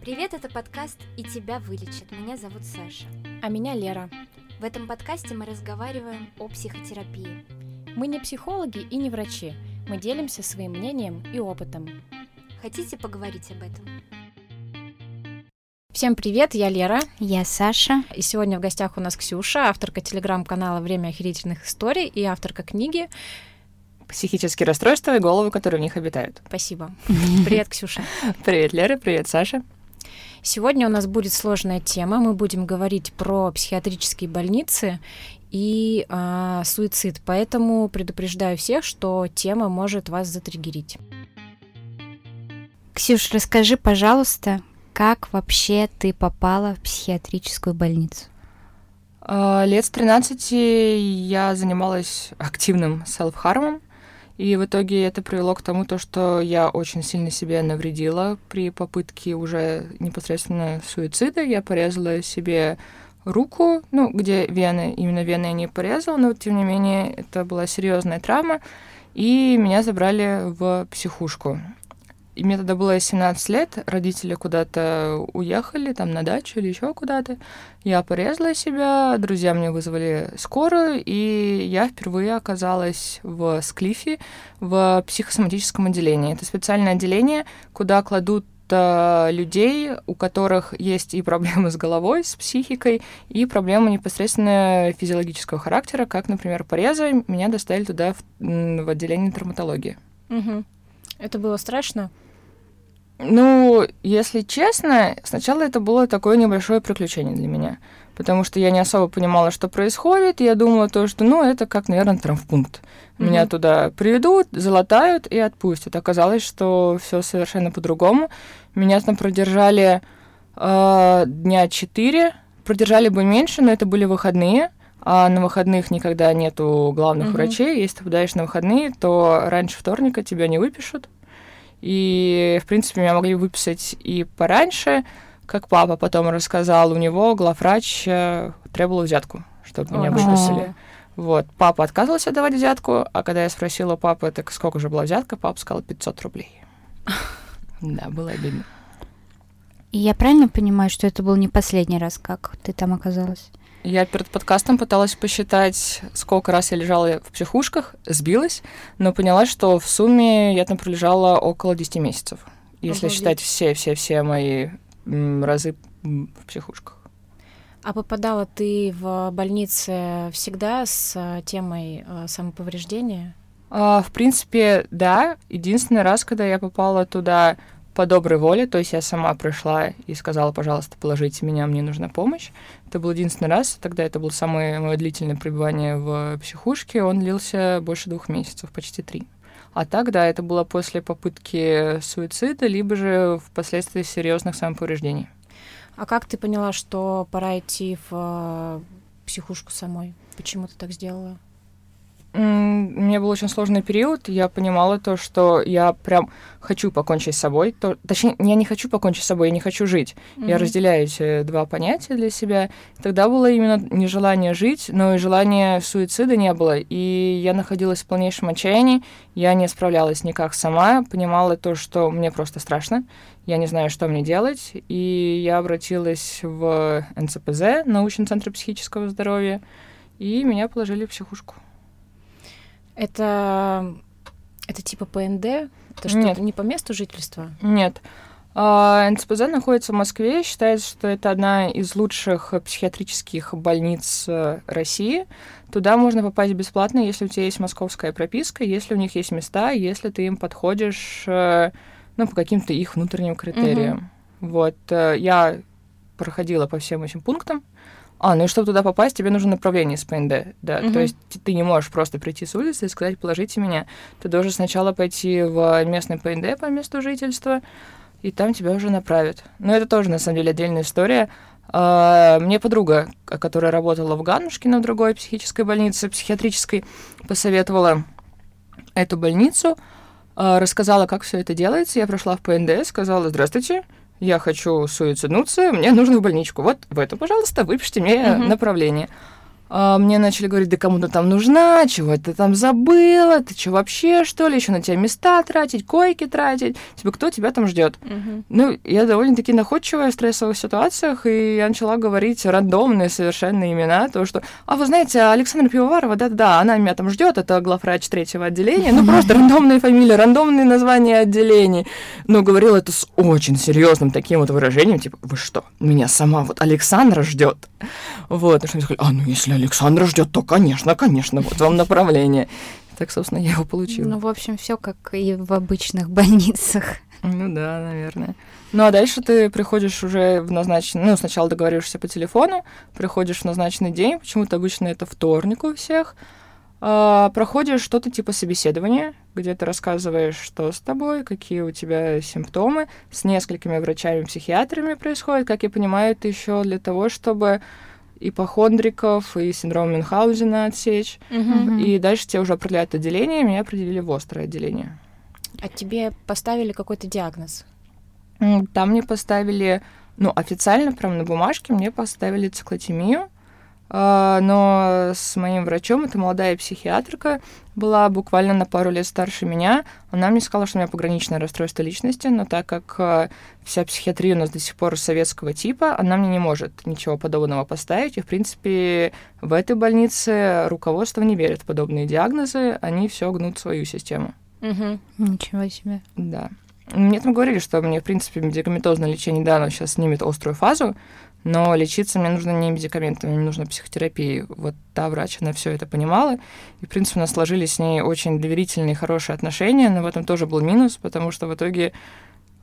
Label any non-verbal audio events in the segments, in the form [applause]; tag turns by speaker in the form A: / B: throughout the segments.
A: Привет, это подкаст «И тебя вылечат». Меня зовут Саша.
B: А меня Лера.
A: В этом подкасте мы разговариваем о психотерапии.
B: Мы не психологи и не врачи. Мы делимся своим мнением и опытом.
A: Хотите поговорить об этом?
B: Всем привет, я Лера.
A: Я Саша.
B: И сегодня в гостях у нас Ксюша, авторка телеграм-канала «Время охерительных историй» и авторка книги
C: психические расстройства и головы, которые в них обитают.
B: Спасибо. [laughs] Привет, Ксюша.
C: Привет, Лера, привет, Саша.
B: Сегодня у нас будет сложная тема. Мы будем говорить про психиатрические больницы и э, суицид. Поэтому предупреждаю всех, что тема может вас затриггерить.
A: Ксюш, расскажи, пожалуйста, как вообще ты попала в психиатрическую больницу?
C: А, лет с 13 я занималась активным селф-хармом. И в итоге это привело к тому, то, что я очень сильно себе навредила при попытке уже непосредственно суицида. Я порезала себе руку, ну, где вены, именно вены я не порезала, но тем не менее это была серьезная травма, и меня забрали в психушку. И мне тогда было 17 лет, родители куда-то уехали, там на дачу или еще куда-то. Я порезала себя, друзья мне вызвали скорую, и я впервые оказалась в Склифе, в психосоматическом отделении. Это специальное отделение, куда кладут э, людей, у которых есть и проблемы с головой, с психикой, и проблемы непосредственно физиологического характера, как, например, порезы. Меня доставили туда в, в отделение травматологии.
B: Угу. Это было страшно?
C: Ну, если честно, сначала это было такое небольшое приключение для меня, потому что я не особо понимала, что происходит, я думала то, что, ну, это как, наверное, травмпункт. Меня mm-hmm. туда приведут, залатают и отпустят. Оказалось, что все совершенно по-другому. Меня там продержали э, дня четыре, продержали бы меньше, но это были выходные, а на выходных никогда нету главных mm-hmm. врачей. Если ты подаешь на выходные, то раньше вторника тебя не выпишут. И, в принципе, меня могли выписать и пораньше, как папа потом рассказал, у него главврач э, требовал взятку, чтобы меня выписали. Вот. Папа отказывался давать взятку, а когда я спросила папы, так сколько же была взятка, папа сказал 500 рублей. [laughs] Да, было обидно.
A: И я правильно понимаю, что это был не последний раз, как ты там оказалась?
C: Я перед подкастом пыталась посчитать, сколько раз я лежала в психушках, сбилась, но поняла, что в сумме я там пролежала около 10 месяцев, если Обалдеть. считать все-все-все мои разы в психушках.
B: А попадала ты в больнице всегда с э, темой э, самоповреждения?
C: А, в принципе, да. Единственный раз, когда я попала туда по доброй воле, то есть я сама пришла и сказала, пожалуйста, положите меня, мне нужна помощь. Это был единственный раз, тогда это было самое мое длительное пребывание в психушке, он длился больше двух месяцев, почти три. А так, да, это было после попытки суицида, либо же впоследствии серьезных самоповреждений.
B: А как ты поняла, что пора идти в э, психушку самой? Почему ты так сделала?
C: У меня был очень сложный период. Я понимала то, что я прям хочу покончить с собой. То, точнее, я не хочу покончить с собой, я не хочу жить. Mm-hmm. Я разделяю эти два понятия для себя. Тогда было именно нежелание жить, но и желания суицида не было. И я находилась в полнейшем отчаянии. Я не справлялась никак сама. Понимала то, что мне просто страшно. Я не знаю, что мне делать. И я обратилась в НЦПЗ, научный центр психического здоровья, и меня положили в психушку.
B: Это, это типа ПНД? Это что, Нет. не по месту жительства?
C: Нет. А, НЦПЗ находится в Москве. Считается, что это одна из лучших психиатрических больниц э, России. Туда можно попасть бесплатно, если у тебя есть московская прописка, если у них есть места, если ты им подходишь э, ну, по каким-то их внутренним критериям. Угу. Вот. Э, я проходила по всем этим пунктам. А, ну и чтобы туда попасть, тебе нужно направление с ПНД, да. Угу. То есть ты не можешь просто прийти с улицы и сказать, положите меня. Ты должен сначала пойти в местный ПНД по месту жительства, и там тебя уже направят. Но это тоже, на самом деле, отдельная история. А, мне подруга, которая работала в Ганушкино, в другой психической больнице, психиатрической, посоветовала эту больницу, а, рассказала, как все это делается. Я прошла в ПНД, сказала, здравствуйте, я хочу суициднуться, мне нужно в больничку. Вот в эту, пожалуйста, выпишите мне uh-huh. направление. А, мне начали говорить, да кому ты там нужна, чего ты там забыла, ты что вообще, что ли, еще на тебя места тратить, койки тратить, типа, кто тебя там ждет?
B: Мгм.
C: Ну, я довольно-таки находчивая в стрессовых ситуациях, и я начала говорить рандомные совершенно имена, то, что, а вы знаете, Александра Пивоварова, да-да-да, она меня там ждет, это главврач третьего отделения, ну, просто рандомные фамилии, рандомные названия отделений. Но говорила это с очень серьезным таким вот выражением, типа, вы что, меня сама вот Александра ждет? Вот, и что мне сказали, а, ну, если Александра ждет, то, конечно, конечно, вот вам направление. Так, собственно, я его получила.
A: Ну, в общем, все как и в обычных больницах.
C: Ну да, наверное. Ну а дальше ты приходишь уже в назначенный... Ну, сначала договариваешься по телефону, приходишь в назначенный день, почему-то обычно это вторник у всех, а, проходишь что-то типа собеседования, где ты рассказываешь, что с тобой, какие у тебя симптомы, с несколькими врачами-психиатрами происходит, как я понимаю, это еще для того, чтобы ипохондриков и синдром Мюнхгаузена отсечь.
B: Мгм.
C: И дальше тебя уже определяют отделение, меня определили в острое отделение.
B: А тебе поставили какой-то диагноз?
C: Там мне поставили, ну, официально, прям на бумажке, мне поставили циклотемию, но с моим врачом, это молодая психиатрка, была буквально на пару лет старше меня, она мне сказала, что у меня пограничное расстройство личности, но так как а, вся психиатрия у нас до сих пор советского типа, она мне не может ничего подобного поставить, и, в принципе, в этой больнице руководство не верит в подобные диагнозы, они все гнут свою систему.
B: Мгм.
A: Ничего себе.
C: Да. Мне там говорили, что мне, в принципе, медикаментозное лечение, да, оно сейчас снимет острую фазу, но лечиться мне нужно не медикаментами, мне нужно психотерапией. Вот та врач, она все это понимала. И, в принципе, у нас сложились с ней очень доверительные, хорошие отношения, но в этом тоже был минус, потому что в итоге,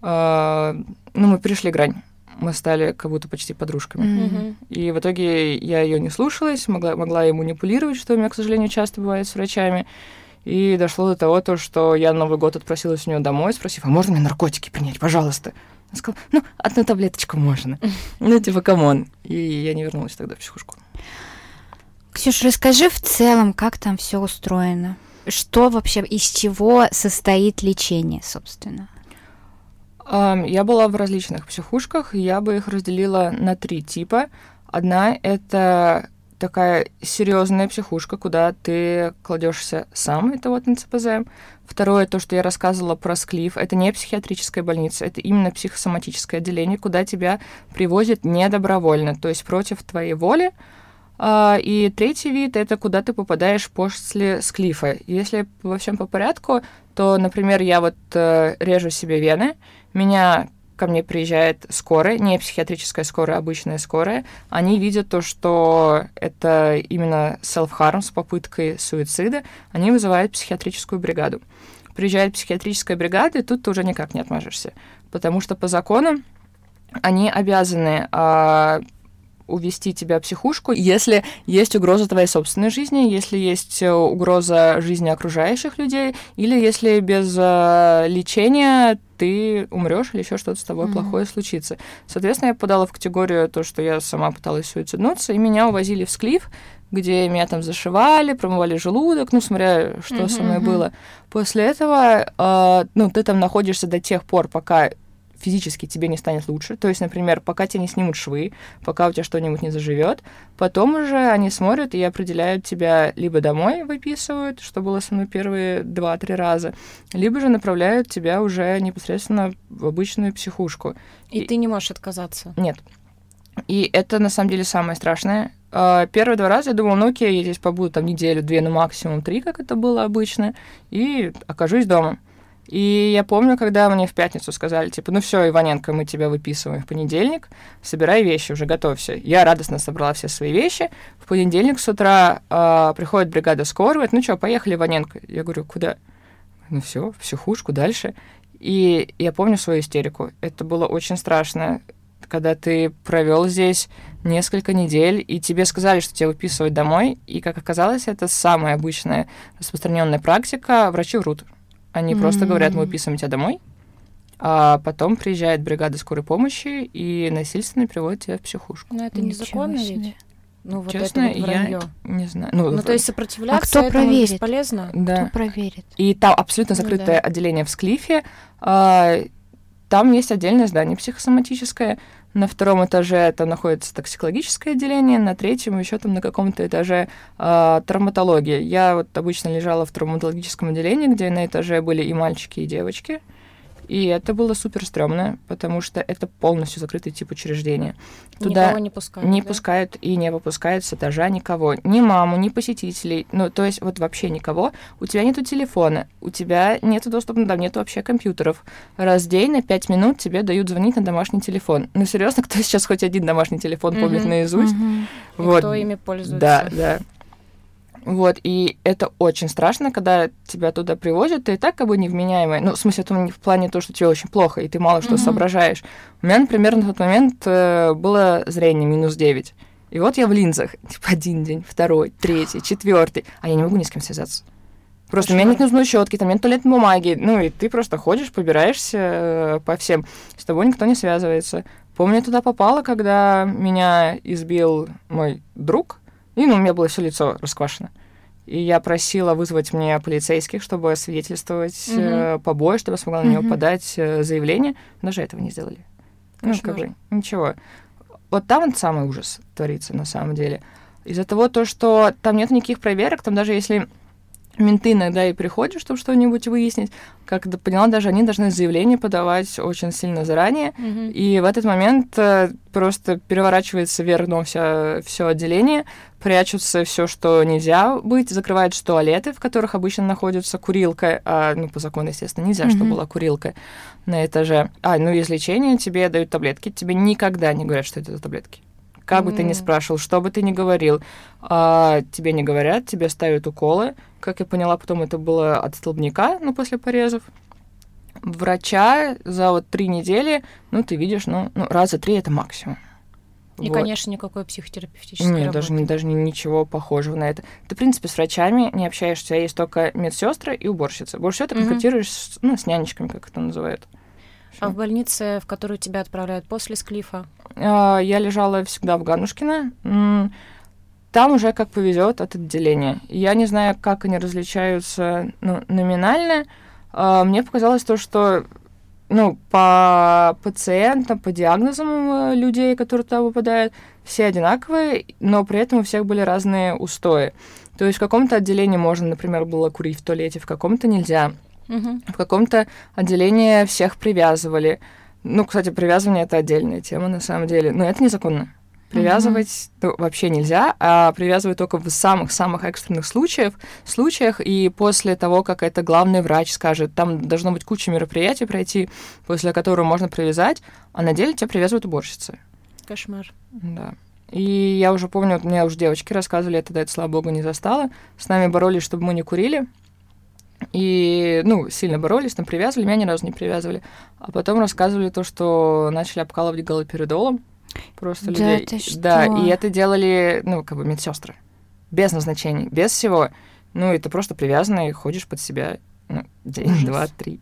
C: э, ну, мы перешли грань. Мы стали как будто почти подружками.
A: Мгм.
C: И в итоге я ее не слушалась, могла, могла ей манипулировать, что у меня, к сожалению, часто бывает с врачами. И дошло до того, то, что я Новый год отпросилась у нее домой, спросив, а можно мне наркотики принять, пожалуйста? Она сказала, ну, одну таблеточку можно. [laughs] Ну, типа, come on. И я не вернулась тогда в психушку.
A: Ксюш, расскажи в целом, как там все устроено. Что вообще, из чего состоит лечение, собственно?
C: Я была в различных психушках, я бы их разделила на три типа. Одна — это такая серьезная психушка, куда ты кладешься сам, это вот НЦПЗ. Второе, то, что я рассказывала про Склиф, это не психиатрическая больница, это именно психосоматическое отделение, куда тебя привозят недобровольно, то есть против твоей воли. А, И третий вид — это куда ты попадаешь после склифа. Если во всем по порядку, то, например, я вот э, режу себе вены, меня ко мне приезжает скорая, не психиатрическая скорая, а обычная скорая. Они видят то, что это именно self-harm с попыткой суицида. Они вызывают психиатрическую бригаду. Приезжает психиатрическая бригада, и тут ты уже никак не отмажешься. Потому что по закону они обязаны а, увести тебя в психушку, если есть угроза твоей собственной жизни, если есть э, угроза жизни окружающих людей, или если без э, лечения ты умрешь или еще что-то с тобой
A: Мгм.
C: плохое случится. Соответственно, я попадала в категорию то, что я сама пыталась суициднуться, и меня увозили в склиф, где меня там зашивали, промывали желудок, ну, смотря, что со мной было. После этого, э, ну, ты там находишься до тех пор, пока физически тебе не станет лучше. То есть, например, пока тебе не снимут швы, пока у тебя что-нибудь не заживет, потом уже они смотрят и определяют тебя либо домой выписывают, что было со мной первые два-три раза, либо же направляют тебя уже непосредственно в обычную психушку.
B: И
C: И-
B: ты не можешь отказаться.
C: Нет. И это на самом деле самое страшное. А, Первые два раза я думала, ну окей, я здесь побуду там неделю, две, ну максимум три, как это было обычно, и окажусь дома. И я помню, когда мне в пятницу сказали, типа, ну все, Иваненко, мы тебя выписываем в понедельник, собирай вещи, уже готовься. Я радостно собрала все свои вещи. В понедельник с утра а, приходит бригада скорой, говорит, ну что, поехали, Иваненко. Я говорю, куда? Ну все, в психушку, дальше. И я помню свою истерику. Это было очень страшно, когда ты провел здесь несколько недель, и тебе сказали, что тебя выписывают домой, и, как оказалось, это самая обычная распространенная практика. Врачи врут. Они просто говорят, мы
A: М.
C: выписываем тебя домой, а потом приезжает бригада скорой помощи и насильственно приводит тебя в психушку.
B: Но это незаконно ведь? Ну, вот
C: Честно,
B: это вот
C: я не знаю. Ну,
B: Ну, то есть сопротивляться
A: кто
B: этому
A: проверит?
B: бесполезно?
C: да.
A: Кто проверит?
C: И там абсолютно
B: Ну
C: закрытое
B: да.
C: отделение в Склифе. А, там есть отдельное здание психосоматическое. На втором этаже там находится токсикологическое отделение, на третьем еще там на каком-то этаже э, травматология. Я вот обычно лежала в травматологическом отделении, где на этаже были и мальчики, и девочки. И это было супер стрёмно, потому что это полностью закрытый тип учреждения.
B: Туда никого не пускают.
C: Не
B: да?
C: пускают и не выпускают с этажа никого. Ни маму, ни посетителей. Ну, то есть вот вообще никого. У тебя нету телефона, у тебя нету доступа, там нету вообще компьютеров. Раз в день на пять минут тебе дают звонить на домашний телефон. Ну, серьезно, [laughs] кто сейчас хоть один домашний телефон помнит mm-hmm. наизусть? Mm-hmm.
B: Вот. И кто ими пользуется?
C: Да, да. Вот, и это очень страшно, когда тебя туда привозят, ты и так как бы невменяемый. Ну, в смысле, это в плане того, что тебе очень плохо, и ты мало что mm-hmm. соображаешь. У меня, например, на тот момент э, было зрение минус 9. И вот я в линзах, [laughs] типа, один день, второй, третий, [gasps] четвертый, а я не могу ни с кем связаться. Просто Почему? у меня нет нужной щетки, там нет туалетной бумаги. Ну, и ты просто ходишь, побираешься э, по всем. С тобой никто не связывается. Помню, я туда попала, когда меня избил мой друг, и, ну, у меня было все лицо расквашено. И я просила вызвать мне полицейских, чтобы освидетельствовать mm-hmm. э, побои, чтобы я смогла mm-hmm. на него подать э, заявление. Даже этого не сделали. Кошмар. Ну, как бы, ничего. Вот там вот самый ужас творится на самом деле. Из-за того, то, что там нет никаких проверок, там даже если менты иногда и приходят, чтобы что-нибудь выяснить. Как я поняла, даже они должны заявление подавать очень сильно заранее. Mm-hmm. И в этот момент э, просто переворачивается вверх дном все, все отделение, прячутся все, что нельзя быть, закрывают туалеты, в которых обычно находится курилка, а, ну, по закону, естественно, нельзя, mm-hmm. чтобы была курилка на этаже. А, ну, из лечения тебе дают таблетки, тебе никогда не говорят, что это за таблетки. Как mm. бы ты ни спрашивал, что бы ты ни говорил, а, тебе не говорят, тебе ставят уколы. Как я поняла, потом это было от столбняка, ну, после порезов. Врача за вот три недели, ну, ты видишь, ну, ну раза три это максимум.
B: И, вот. конечно, никакой психотерапевтической
C: Нет,
B: работы.
C: даже, даже ничего похожего на это. Ты, в принципе, с врачами не общаешься, есть только медсестры и уборщицы. Больше всего ты контактируешь mm-hmm. с, ну, с нянечками, как это называют.
B: А в больнице, в которую тебя отправляют после Склифа?
C: А, я лежала всегда в Ганушкино. Там уже как повезет от отделения. Я не знаю, как они различаются ну, номинально. А, мне показалось то, что ну, по пациентам, по диагнозам э, людей, которые туда попадают, все одинаковые, но при этом у всех были разные устои. То есть в каком-то отделении можно, например, было курить в туалете, в каком-то нельзя. Угу. В каком-то отделении всех привязывали. Ну, кстати, привязывание это отдельная тема на самом деле, но это незаконно. Привязывать угу. ну, вообще нельзя, а привязывать только в самых-самых экстренных случаях, случаях, и после того, как это главный врач скажет, там должно быть куча мероприятий пройти, после которого можно привязать, а на деле тебя привязывают уборщицы.
B: Кошмар.
C: Да. И я уже помню, вот мне уже девочки рассказывали, я тогда это, слава богу, не застала. С нами боролись, чтобы мы не курили. И, ну, сильно боролись, там привязывали, меня ни разу не привязывали. А потом рассказывали то, что начали обкалывать галоперидолом просто
A: да
C: людей.
A: Ты
C: Да, и это делали, ну, как бы медсестры. Без назначений, без всего. Ну, и ты просто привязанный, ходишь под себя ну, день, Ужас. два, три.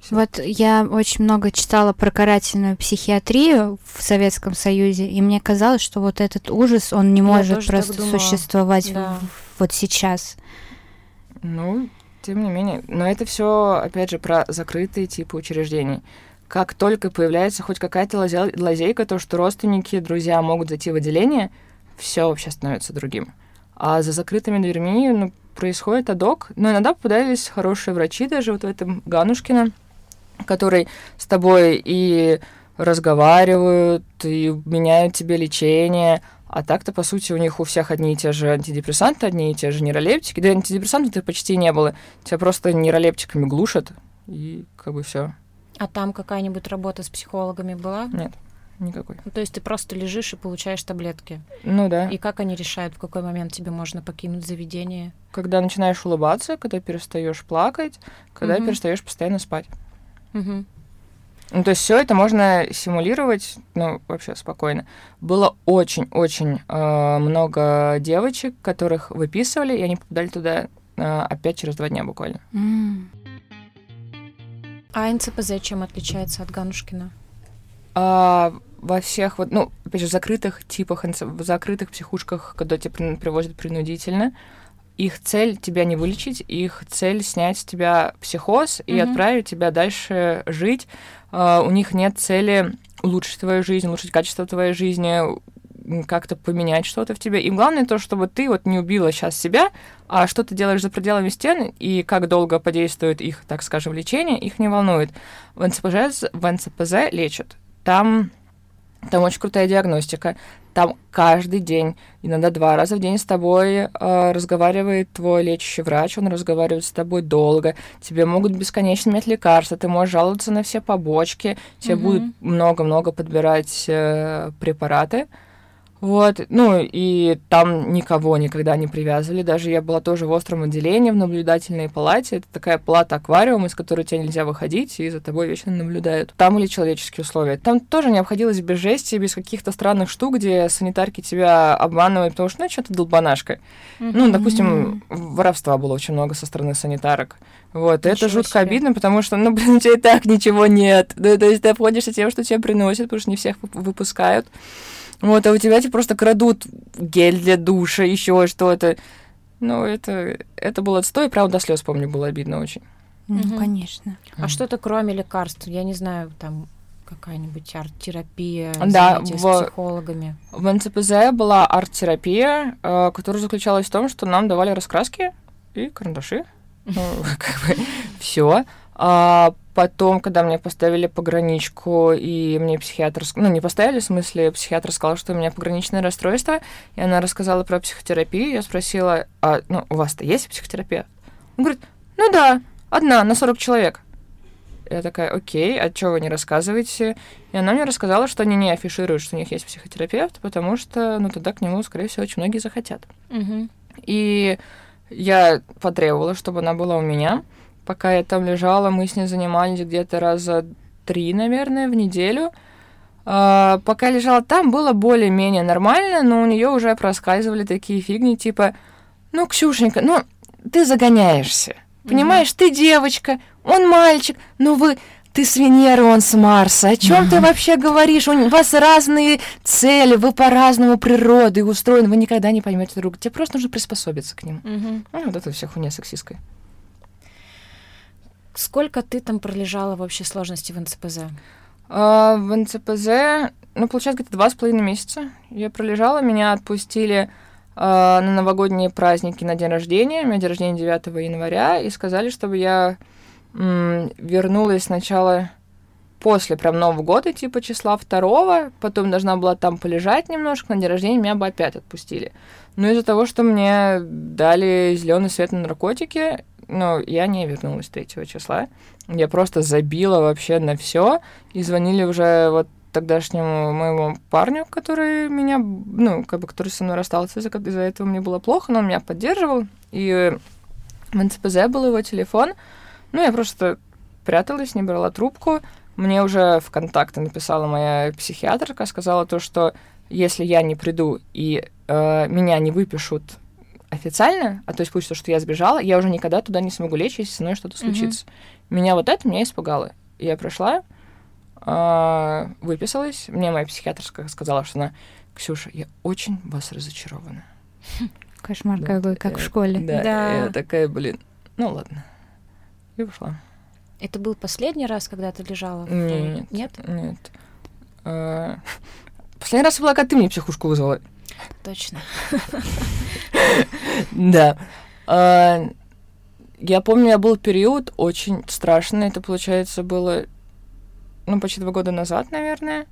A: Всё. Вот я очень много читала про карательную психиатрию в Советском Союзе, и мне казалось, что вот этот ужас, он не я может просто существовать да. в, вот сейчас.
C: Ну, тем не менее, но это все, опять же, про закрытые типы учреждений. Как только появляется хоть какая-то лазейка, то, что родственники, друзья могут зайти в отделение, все вообще становится другим. А за закрытыми дверьми ну, происходит адок. Но иногда попадались хорошие врачи, даже вот в этом Ганушкина, который с тобой и разговаривают, и меняют тебе лечение, а так-то, по сути, у них у всех одни и те же антидепрессанты, одни и те же нейролептики. Да антидепрессантов почти не было. Тебя просто нейролептиками глушат, и как бы все.
B: А там какая-нибудь работа с психологами была?
C: Нет, никакой.
B: Ну, то есть ты просто лежишь и получаешь таблетки?
C: Ну да.
B: И как они решают, в какой момент тебе можно покинуть заведение?
C: Когда начинаешь улыбаться, когда перестаешь плакать, когда угу. перестаешь постоянно спать.
B: Угу.
C: Ну, то есть все это можно симулировать, ну, вообще спокойно. Было очень-очень э, много девочек, которых выписывали, и они попадали туда э, опять через два дня буквально.
A: Mm.
B: А НЦПЗ чем отличается от Ганушкина?
C: А, во всех вот, ну, опять же, закрытых типах, в закрытых психушках, когда тебя привозят принудительно, их цель тебя не вылечить, их цель снять с тебя психоз и mm-hmm. отправить тебя дальше жить. Uh, у них нет цели улучшить твою жизнь, улучшить качество твоей жизни, как-то поменять что-то в тебе. И главное то, чтобы ты вот не убила сейчас себя, а что ты делаешь за пределами стен и как долго подействует их, так скажем, лечение, их не волнует. В НЦПЗ, в НЦПЗ лечат. Там, там очень крутая диагностика. Там каждый день, иногда два раза в день с тобой э, разговаривает твой лечащий врач, он разговаривает с тобой долго, тебе могут бесконечно менять лекарства, ты можешь жаловаться на все побочки, тебе угу. будут много-много подбирать э, препараты. Вот, ну и там никого никогда не привязывали. Даже я была тоже в остром отделении в наблюдательной палате. Это такая палата аквариум, из которой тебе нельзя выходить, и за тобой вечно наблюдают. Там или человеческие условия. Там тоже не обходилось без жести, без каких-то странных штук, где санитарки тебя обманывают, потому что, ну, что ты долбанашка. Mm-hmm. Ну, допустим, воровства было очень много со стороны санитарок. Вот, Ничего это жутко себе. обидно, потому что, ну, [laughs] блин, у тебя и так ничего нет. Ну, то есть ты обходишься тем, что тебе приносят, потому что не всех выпускают. Вот, а у тебя тебе просто крадут гель для душа, еще что-то. Ну, это, это было отстой, правда, до слез, помню, было обидно очень.
A: Ну, угу. конечно.
B: А mm. что-то кроме лекарств? Я не знаю, там какая-нибудь арт-терапия,
C: да, в,
B: с психологами.
C: В НЦПЗ была арт-терапия, э, которая заключалась в том, что нам давали раскраски и карандаши. Ну, [laughs] как бы все. А потом, когда мне поставили пограничку, и мне психиатр... Ну, не поставили, в смысле, психиатр сказал, что у меня пограничное расстройство, и она рассказала про психотерапию. Я спросила, а ну, у вас-то есть психотерапия? Он говорит, ну да, одна на 40 человек. Я такая, окей, а что вы не рассказываете? И она мне рассказала, что они не афишируют, что у них есть психотерапевт, потому что, ну, тогда к нему, скорее всего, очень многие захотят.
B: Угу.
C: И я потребовала, чтобы она была у меня. Пока я там лежала, мы с ней занимались где-то раза три, наверное, в неделю. А, пока лежала там, было более-менее нормально, но у нее уже проскальзывали такие фигни, типа, ну, Ксюшенька, ну, ты загоняешься. Понимаешь, mm-hmm. ты девочка, он мальчик, ну вы, ты с Венеры, он с Марса. О чем mm-hmm. ты вообще говоришь? У вас разные цели, вы по-разному природы устроены, вы никогда не поймете друг. Тебе просто нужно приспособиться к ним.
B: Mm-hmm.
C: Ну, вот это вся хуйня сексистская.
B: Сколько ты там пролежала в общей сложности в НЦПЗ?
C: А, в НЦПЗ, ну, получается, где-то два с половиной месяца я пролежала. Меня отпустили а, на новогодние праздники на день рождения. У меня день рождения 9 января. И сказали, чтобы я м, вернулась сначала после прям Нового года, типа числа второго, потом должна была там полежать немножко, на день рождения меня бы опять отпустили. Но из-за того, что мне дали зеленый свет на наркотики, ну, я не вернулась 3 числа. Я просто забила вообще на все и звонили уже вот тогдашнему моему парню, который меня, ну, как бы, который со мной расстался, из-за, из этого мне было плохо, но он меня поддерживал. И в НЦПЗ был его телефон. Ну, я просто пряталась, не брала трубку. Мне уже в контакты написала моя психиатрка, сказала то, что если я не приду и э, меня не выпишут официально, а то есть получится, что я сбежала, я уже никогда туда не смогу лечь, если со мной что-то случится. Mm-hmm. Меня вот это меня испугало. Я прошла, э, выписалась, мне моя психиатрская сказала, что она, Ксюша, я очень вас разочарована. [laughs]
A: Кошмар да, какой, как в школе.
C: Да, да. я такая, блин, ну ладно. И ушла.
B: Это был последний раз, когда ты лежала?
C: Нет. Нет? Нет. А, [laughs] последний раз была, когда ты мне психушку вызвала.
B: Точно.
C: Да. А, я помню, я был период очень страшный. Это, получается, было ну, почти два года назад, наверное.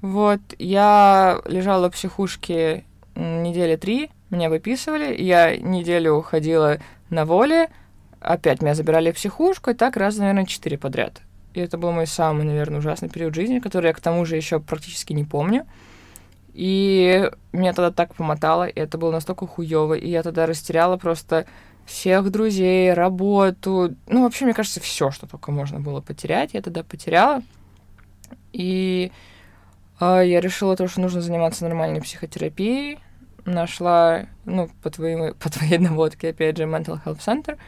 C: Вот, я лежала в психушке недели три, меня выписывали, я неделю ходила на воле, опять меня забирали в психушку, и так раз, наверное, четыре подряд. И это был мой самый, наверное, ужасный период жизни, который я к тому же еще практически не помню. И меня тогда так помотало, и это было настолько хуево, и я тогда растеряла просто всех друзей, работу, ну, вообще, мне кажется, все, что только можно было потерять, я тогда потеряла. И э, я решила то, что нужно заниматься нормальной психотерапией, нашла, ну, по, твоей, [laughs] по твоей наводке, опять же, Mental Health Center,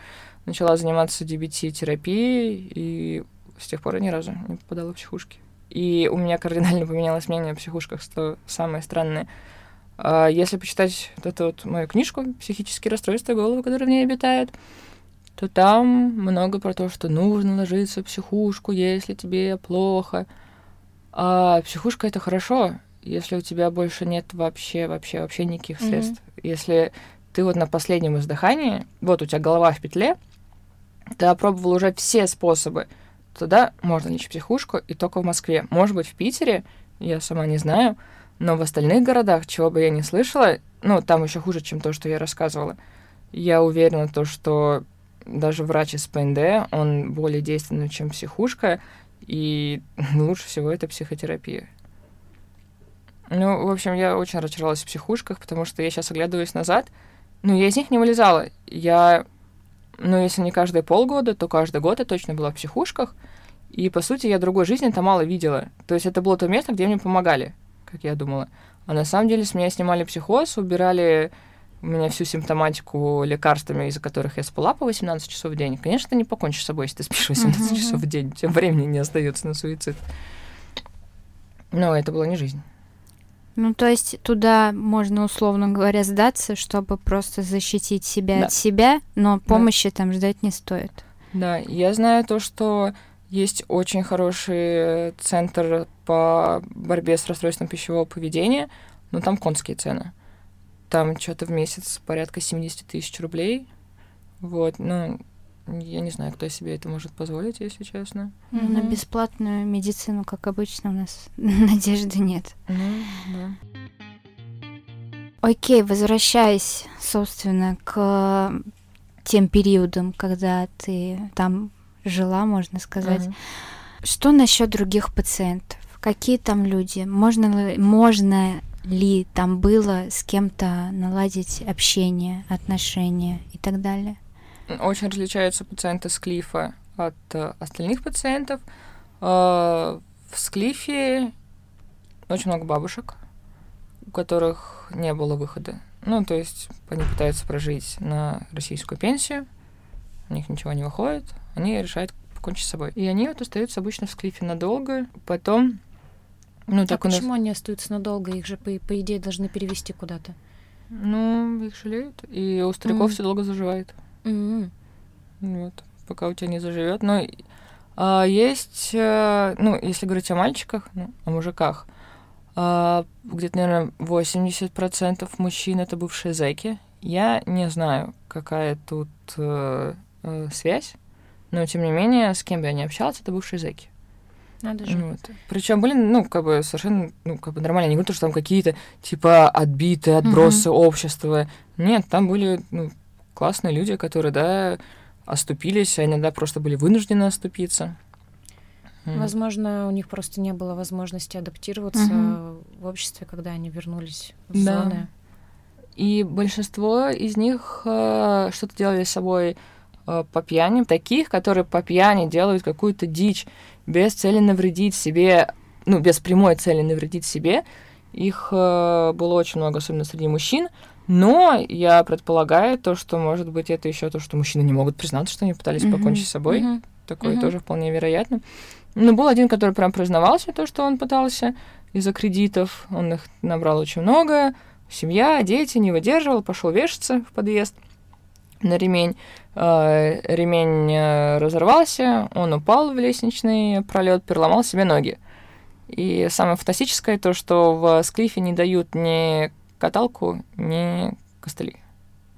C: начала заниматься DBT-терапией, и с тех пор я ни разу не попадала в психушки. И у меня кардинально [laughs] поменялось мнение о психушках, что самое странное. А если почитать вот эту вот мою книжку «Психические расстройства головы, которые в ней обитают», то там много про то, что нужно ложиться в психушку, если тебе плохо. А психушка — это хорошо, если у тебя больше нет вообще, вообще, вообще никаких средств. Mm-hmm. Если ты вот на последнем издыхании, вот у тебя голова в петле, ты опробовал уже все способы, тогда можно лечь в психушку, и только в Москве. Может быть, в Питере, я сама не знаю, но в остальных городах, чего бы я не слышала, ну, там еще хуже, чем то, что я рассказывала, я уверена, то, что даже врач из ПНД, он более действенный, чем психушка, и [laughs] лучше всего это психотерапия. Ну, в общем, я очень разочаровалась в психушках, потому что я сейчас оглядываюсь назад, ну, я из них не вылезала. Я, ну, если не каждые полгода, то каждый год я точно была в психушках, и, по сути, я другой жизни там мало видела. То есть это было то место, где мне помогали, как я думала. А на самом деле с меня снимали психоз, убирали у меня всю симптоматику лекарствами, из-за которых я спала по 18 часов в день. Конечно, ты не покончишь с собой, если ты спишь 18 uh-huh. часов в день. У тебя времени не остается на суицид. Но это была не жизнь.
A: Ну, то есть туда можно, условно говоря, сдаться, чтобы просто защитить себя да. от себя, но помощи да. там ждать не стоит.
C: Да, я знаю то, что есть очень хороший центр по борьбе с расстройством пищевого поведения, но там конские цены. Там что-то в месяц порядка 70 тысяч рублей. Вот, ну, я не знаю, кто себе это может позволить, если честно.
A: Mm-hmm. На бесплатную медицину, как обычно, у нас [laughs] надежды нет.
C: Ну, да.
A: Окей, возвращаясь, собственно, к тем периодам, когда ты там жила, можно сказать. Uh-huh. Что насчет других пациентов? Какие там люди? Можно ли, можно ли там было с кем-то наладить общение, отношения и так далее?
C: Очень различаются пациенты с клифа от э, остальных пациентов. Э, в Склифе очень много бабушек, у которых не было выхода. Ну, то есть они пытаются прожить на российскую пенсию, у них ничего не выходит, они решают покончить с собой. И они вот остаются обычно в Склифе надолго, потом...
B: Ну, а так а почему нас... они остаются надолго? Их же, по, по идее, должны перевести куда-то.
C: Ну, их жалеют, и у стариков mm. все долго заживает.
B: Mm-hmm.
C: Вот, пока у тебя не заживет. Но а, есть, а, ну, если говорить о мальчиках, ну, о мужиках, а, где-то, наверное, 80% мужчин это бывшие зэки. Я не знаю, какая тут э, э, связь, но тем не менее, с кем бы я ни общалась, это бывшие зэки.
B: Надо же. Вот.
C: Причем были, ну, как бы совершенно, ну, как бы нормально. Не говорю, что там какие-то, типа, отбитые отбросы угу. общества. Нет, там были, ну, классные люди, которые, да, оступились, а иногда просто были вынуждены оступиться.
B: Возможно, у них просто не было возможности адаптироваться угу. в обществе, когда они вернулись в да. зоны.
C: И большинство из них э, что-то делали с собой э, по пьяни, таких, которые по пьяни делают какую-то дичь без цели навредить себе, ну, без прямой цели навредить себе. Их э, было очень много, особенно среди мужчин. Но я предполагаю то, что, может быть, это еще то, что мужчины не могут признаться, что они пытались mm-hmm. покончить с собой. Mm-hmm. Такое mm-hmm. тоже вполне вероятно. Но был один, который прям признавался то, что он пытался из-за кредитов. Он их набрал очень много. Семья, дети, не выдерживал, пошел вешаться в подъезд на ремень. Э, ремень э, разорвался, он упал в лестничный пролет, переломал себе ноги. И самое фантастическое то, что в Склифе не дают ни каталку, ни костыли.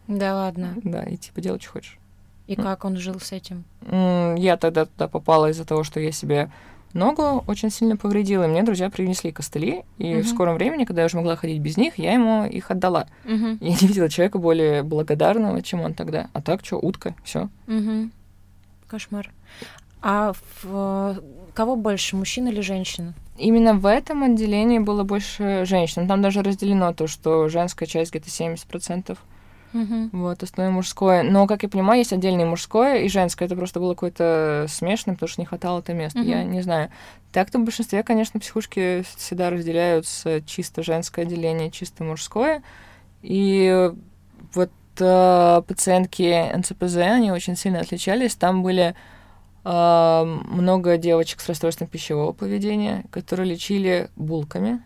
B: Да ладно.
C: Да, и типа делай, что хочешь.
B: И как он жил с этим?
C: Я тогда туда попала из-за того, что я себе ногу очень сильно повредила, и мне друзья принесли костыли, и uh-huh. в скором времени, когда я уже могла ходить без них, я ему их отдала.
B: Uh-huh.
C: Я не видела человека более благодарного, чем он тогда. А так что, утка, все.
B: Uh-huh. Кошмар. А в... кого больше, мужчин или женщин?
C: Именно в этом отделении было больше женщин. Там даже разделено то, что женская часть где-то 70%.
B: Угу.
C: Вот, остальное мужское. Но, как я понимаю, есть отдельное мужское и женское. Это просто было какое-то смешанное, потому что не хватало это места. Угу. Я не знаю. Так-то в большинстве, конечно, психушки всегда разделяются чисто женское отделение, чисто мужское. И вот э, пациентки НЦПЗ, они очень сильно отличались. Там были много девочек с расстройством пищевого поведения, которые лечили булками.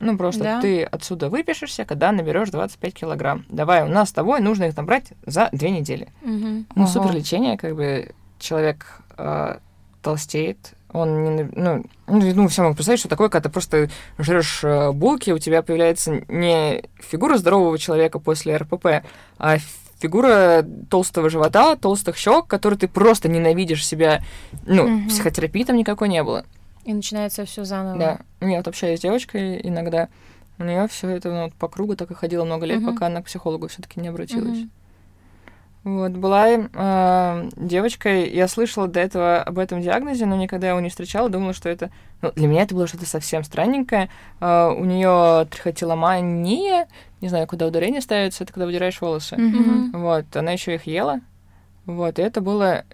C: Ну, просто
B: Да.
C: ты отсюда выпишешься, когда наберешь 25 килограмм. Давай, у нас с тобой нужно их набрать за две недели.
B: Мгм.
C: Ну,
A: Ого.
C: супер лечение, как бы человек э, толстеет, он не, ну, ну, ну, все могу представить, что такое, когда ты просто жрешь э, булки, у тебя появляется не фигура здорового человека после РПП, а фигура толстого живота, толстых щек, который ты просто ненавидишь себя. Ну,
A: Мгм.
C: психотерапии там никакой не было.
B: И начинается все заново.
C: Да. Я вот общаюсь с девочкой иногда. У нее все это ну, по кругу так и ходило много лет,
B: Мгм.
C: пока она к психологу все-таки не обратилась.
B: Мгм.
C: Вот, была э, девочкой, я слышала до этого об этом диагнозе, но никогда его не встречала, думала, что это... Ну, для меня это было что-то совсем странненькое. Э, у нее трихотиломания, не знаю, куда ударение ставится, это когда выдираешь волосы.
A: Мгм.
C: Вот, она еще их ела. Вот, и это было...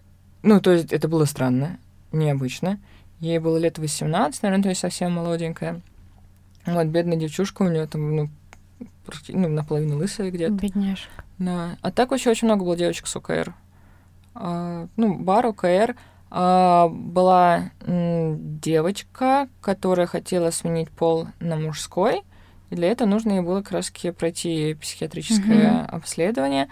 C: Ну, то есть это было странно, необычно. Ей было лет 18, наверное, то есть совсем молоденькая. Вот, бедная девчушка, у нее там, ну, ну, наполовину лысая где-то.
A: Бедняжка.
C: Да. А так вообще очень много было девочек с УКР. А, ну, бар УКР. А, была девочка, которая хотела сменить пол на мужской. И для этого нужно ей было как раз пройти психиатрическое обследование.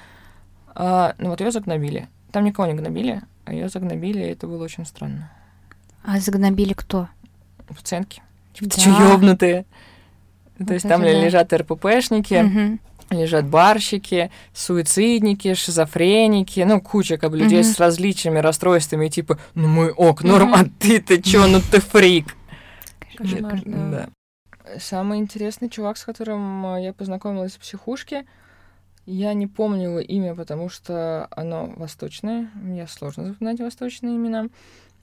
C: А, ну вот ее загнобили. Там никого не гнобили, а ее загнобили, и это было очень странно.
A: А загнобили кто?
C: Пациентки. Типа,
A: Да.
C: ты чё, ёбнутые? То есть там лежат РППшники, лежат барщики, суицидники, шизофреники, ну, куча как бы людей
A: Мгм.
C: с различными расстройствами, типа, ну, мой ок, норм,
B: Мгм.
C: а ты-то чё, ну ты фрик.
B: Кошмар, да.
C: Самый интересный чувак, с которым э, я познакомилась в психушке, я не помню его имя, потому что оно восточное, мне сложно запоминать восточные имена,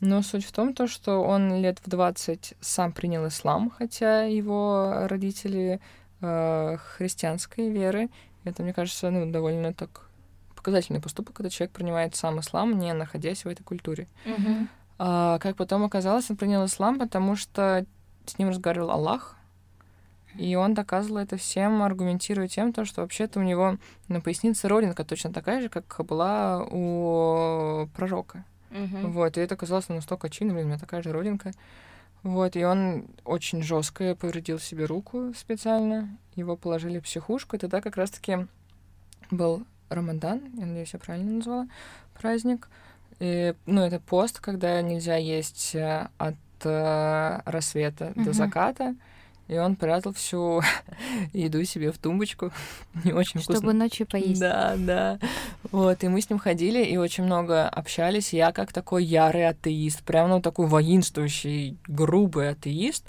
C: но суть в том, то, что он лет в 20 сам принял ислам, хотя его родители э, христианской веры. Это, мне кажется, ну, довольно так показательный поступок, когда человек принимает сам ислам, не находясь в этой культуре.
B: Мгм.
C: А, как потом оказалось, он принял ислам, потому что с ним разговаривал Аллах, и он доказывал это всем, аргументируя тем, то, что вообще-то у него на пояснице родинка точно такая же, как была у пророка.
B: Мгм.
C: Вот, и это казалось настолько очевидно, блин, у меня такая же родинка. Вот, и он очень жестко повредил себе руку специально. Его положили в психушку, и тогда как раз-таки был Рамадан, я надеюсь, я правильно назвала, праздник. И, ну, это пост, когда нельзя есть э, от э, рассвета до
A: Мгм.
C: заката. И он прятал всю еду [laughs] себе в тумбочку. [laughs] Не очень вкусно.
A: Чтобы ночью поесть.
C: Да, да. Вот, и мы с ним ходили и очень много общались. Я как такой ярый атеист, прям ну такой воинствующий, грубый атеист.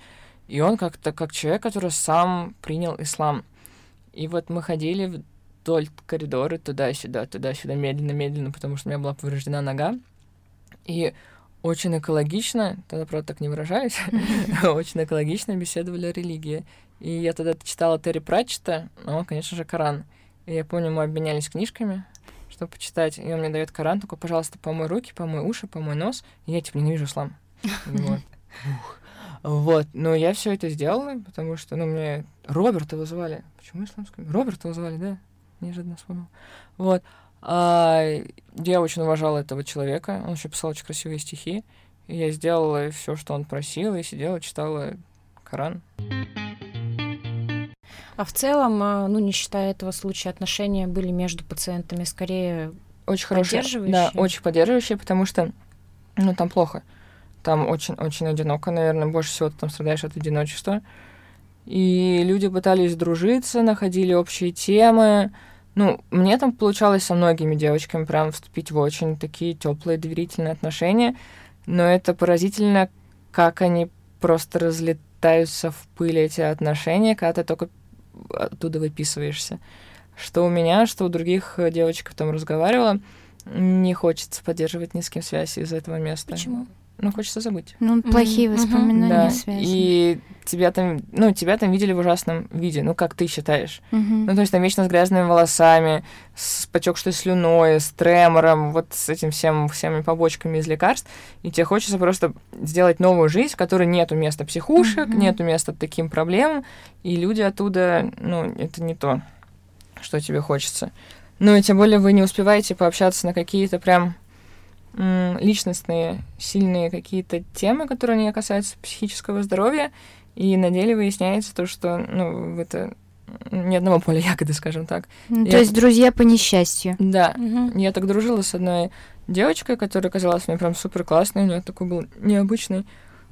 C: И он как-то как человек, который сам принял ислам. И вот мы ходили вдоль коридора туда-сюда, туда-сюда, медленно-медленно, потому что у меня была повреждена нога. И очень экологично, тогда, правда, так не выражаюсь, [laughs] [laughs] очень экологично беседовали о религии. И я тогда читала Терри Пратчета, а он, конечно же, Коран. И я помню, мы обменялись книжками, чтобы почитать. И он мне дает Коран, только, пожалуйста, помой руки, помой уши, помой нос. И я, типа, ненавижу ислам. Вот. Вот. Но я все это сделала, потому что, ну, мне Роберта вызвали. Почему исламского? Роберта вызвали, да? Неожиданно вспомнил. Вот. А, я очень уважала этого человека. Он еще писал очень красивые стихи. И я сделала все, что он просил, и сидела, читала Коран.
B: А в целом, а, ну, не считая этого случая, отношения были между пациентами скорее
C: Очень хорошие. Да, очень поддерживающие, потому что, ну, там плохо. Там очень-очень одиноко, наверное, больше всего ты там страдаешь от одиночества. И люди пытались дружиться, находили общие темы. Ну, мне там получалось со многими девочками прям вступить в очень такие теплые, доверительные отношения. Но это поразительно, как они просто разлетаются в пыль эти отношения, когда ты только оттуда выписываешься. Что у меня, что у других э, девочек там разговаривала, не хочется поддерживать ни с кем связь из этого места.
B: Почему?
C: Ну, хочется забыть.
A: Ну, плохие
B: Мгм.
A: воспоминания
C: Да,
A: связаны.
C: и тебя там, ну, тебя там видели в ужасном виде, ну, как ты считаешь.
A: Мгм.
C: Ну, то есть там вечно с грязными волосами, с потекшей слюной, с тремором, вот с этим всем, всеми побочками из лекарств. И тебе хочется просто сделать новую жизнь, в которой нету места психушек,
A: Мгм.
C: нету места таким проблемам, и люди оттуда, ну, это не то, что тебе хочется. Ну, и тем более вы не успеваете пообщаться на какие-то прям личностные, сильные какие-то темы, которые не касаются психического здоровья, и на деле выясняется то, что, ну, это ни одного поля ягоды, скажем так.
A: Ну, то я... есть друзья по несчастью.
C: Да. Угу. Я так дружила с одной девочкой, которая казалась мне прям супер классной. У нее такой был необычный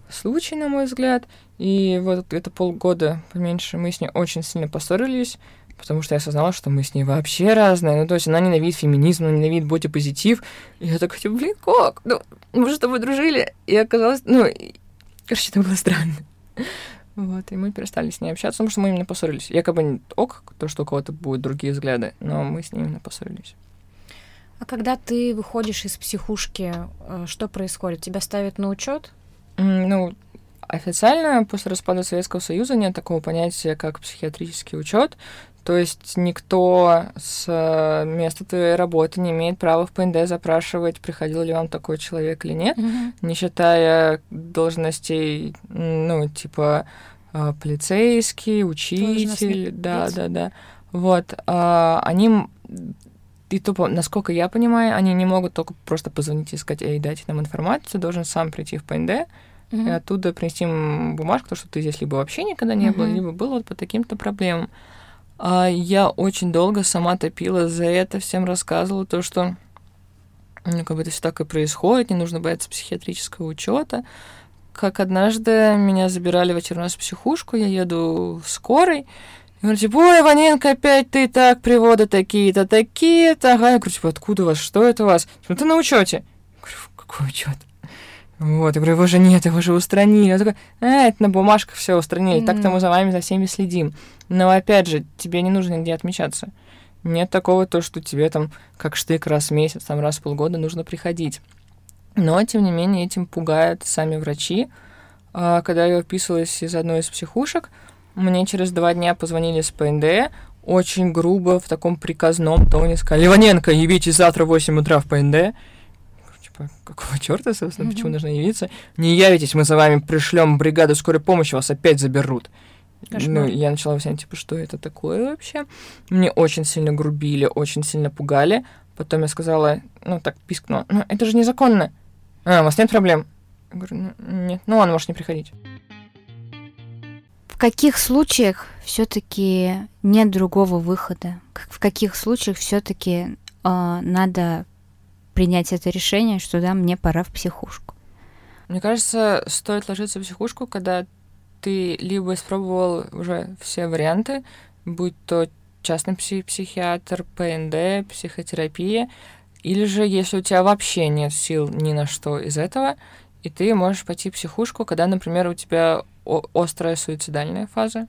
C: случай, на мой взгляд. И вот это полгода поменьше мы с ней очень сильно поссорились, потому что я осознала, что мы с ней вообще разные. Ну, то есть она ненавидит феминизм, она ненавидит бодипозитив. И я такая, типа, блин, как? Ну, мы же с тобой дружили. И оказалось, ну, короче, это было странно. Вот, и мы перестали с ней общаться, потому что мы именно поссорились. Якобы ок, то, что у кого-то будут другие взгляды, но мы с ней именно поссорились.
B: А когда ты выходишь из психушки, э, что происходит? Тебя ставят на учет?
C: Ну, официально после распада Советского Союза нет такого понятия, как психиатрический учет. То есть никто с э, места твоей работы не имеет права в ПНД запрашивать, приходил ли вам такой человек или нет, mm-hmm. не считая должностей, ну, типа э, полицейский, учитель, да, да, да. Вот, а, они и тупо, насколько я понимаю, они не могут только просто позвонить и сказать, эй, дайте нам информацию, должен сам прийти в ПНД, mm-hmm. и оттуда принести им бумажку, то, что ты здесь либо вообще никогда не mm-hmm. был, либо был вот по таким-то проблемам. А я очень долго сама топила за это, всем рассказывала то, что ну, как бы это все так и происходит, не нужно бояться психиатрического учета. Как однажды меня забирали в очередной раз психушку, я еду в скорой, и говорю, типа, ой, Ваненко, опять ты так, приводы такие-то, такие-то. Ага, я говорю, типа, откуда у вас, что это у вас? Типа, ты на учете. Говорю, какой учет? Вот, я говорю, его же нет, его же устранили. Он такой, а, это на бумажках все устранили, mm-hmm. так-то мы за вами за всеми следим. Но опять же, тебе не нужно нигде отмечаться. Нет такого то, что тебе там как штык раз в месяц, там раз в полгода нужно приходить. Но, тем не менее, этим пугают сами врачи. А, когда я выписывалась из одной из психушек, мне через два дня позвонили с ПНД, очень грубо, в таком приказном тоне сказали, Иваненко, явитесь завтра в 8 утра в ПНД типа, какого черта, собственно, mm-hmm. почему нужно явиться? Не явитесь, мы за вами пришлем бригаду скорой помощи, вас опять заберут. Кошмар. Ну, я начала выяснять, типа, что это такое вообще. Мне очень сильно грубили, очень сильно пугали. Потом я сказала, ну, так пискнула, ну, это же незаконно. А, у вас нет проблем? Я говорю, ну, нет. Ну, ладно, можешь не приходить.
A: В каких случаях все-таки нет другого выхода? В каких случаях все-таки э, надо принять это решение, что да, мне пора в психушку?
C: Мне кажется, стоит ложиться в психушку, когда ты либо испробовал уже все варианты, будь то частный псих психиатр, ПНД, психотерапия, или же если у тебя вообще нет сил ни на что из этого, и ты можешь пойти в психушку, когда, например, у тебя острая суицидальная фаза.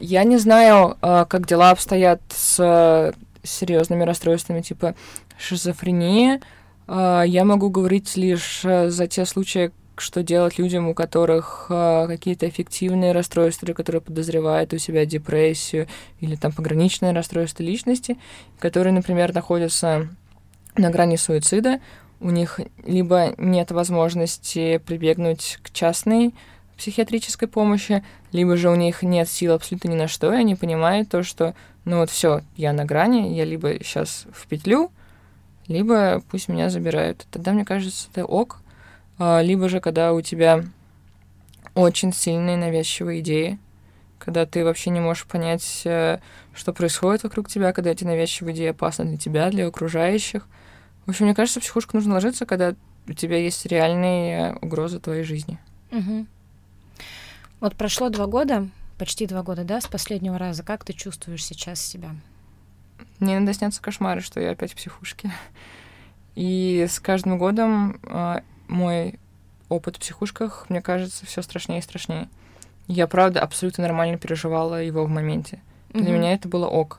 C: Я не знаю, а, как дела обстоят с серьезными расстройствами типа шизофрения, я могу говорить лишь э, за те случаи, что делать людям, у которых а, какие-то эффективные расстройства, которые подозревают у себя депрессию или там пограничное расстройство личности, которые, например, находятся на грани суицида, у них либо нет возможности прибегнуть к частной психиатрической помощи, либо же у них нет сил абсолютно ни на что, и они понимают то, что ну вот все, я на грани, я либо сейчас в петлю, либо пусть меня забирают. Тогда, мне кажется, это ок. А, либо же, когда у тебя очень сильные навязчивые идеи, когда ты вообще не можешь понять, э, что происходит вокруг тебя, когда эти навязчивые идеи опасны для тебя, для окружающих. В общем, мне кажется, в психушку нужно ложиться, когда у тебя есть реальные угрозы твоей жизни.
B: Угу. Вот прошло два года, почти два года, да, с последнего раза. Как ты чувствуешь сейчас себя?
C: Мне иногда снятся кошмары, что я опять в психушке. И с каждым годом э, мой опыт в психушках, мне кажется, все страшнее и страшнее. Я, правда, абсолютно нормально переживала его в моменте. Для mm-hmm. меня это было ок.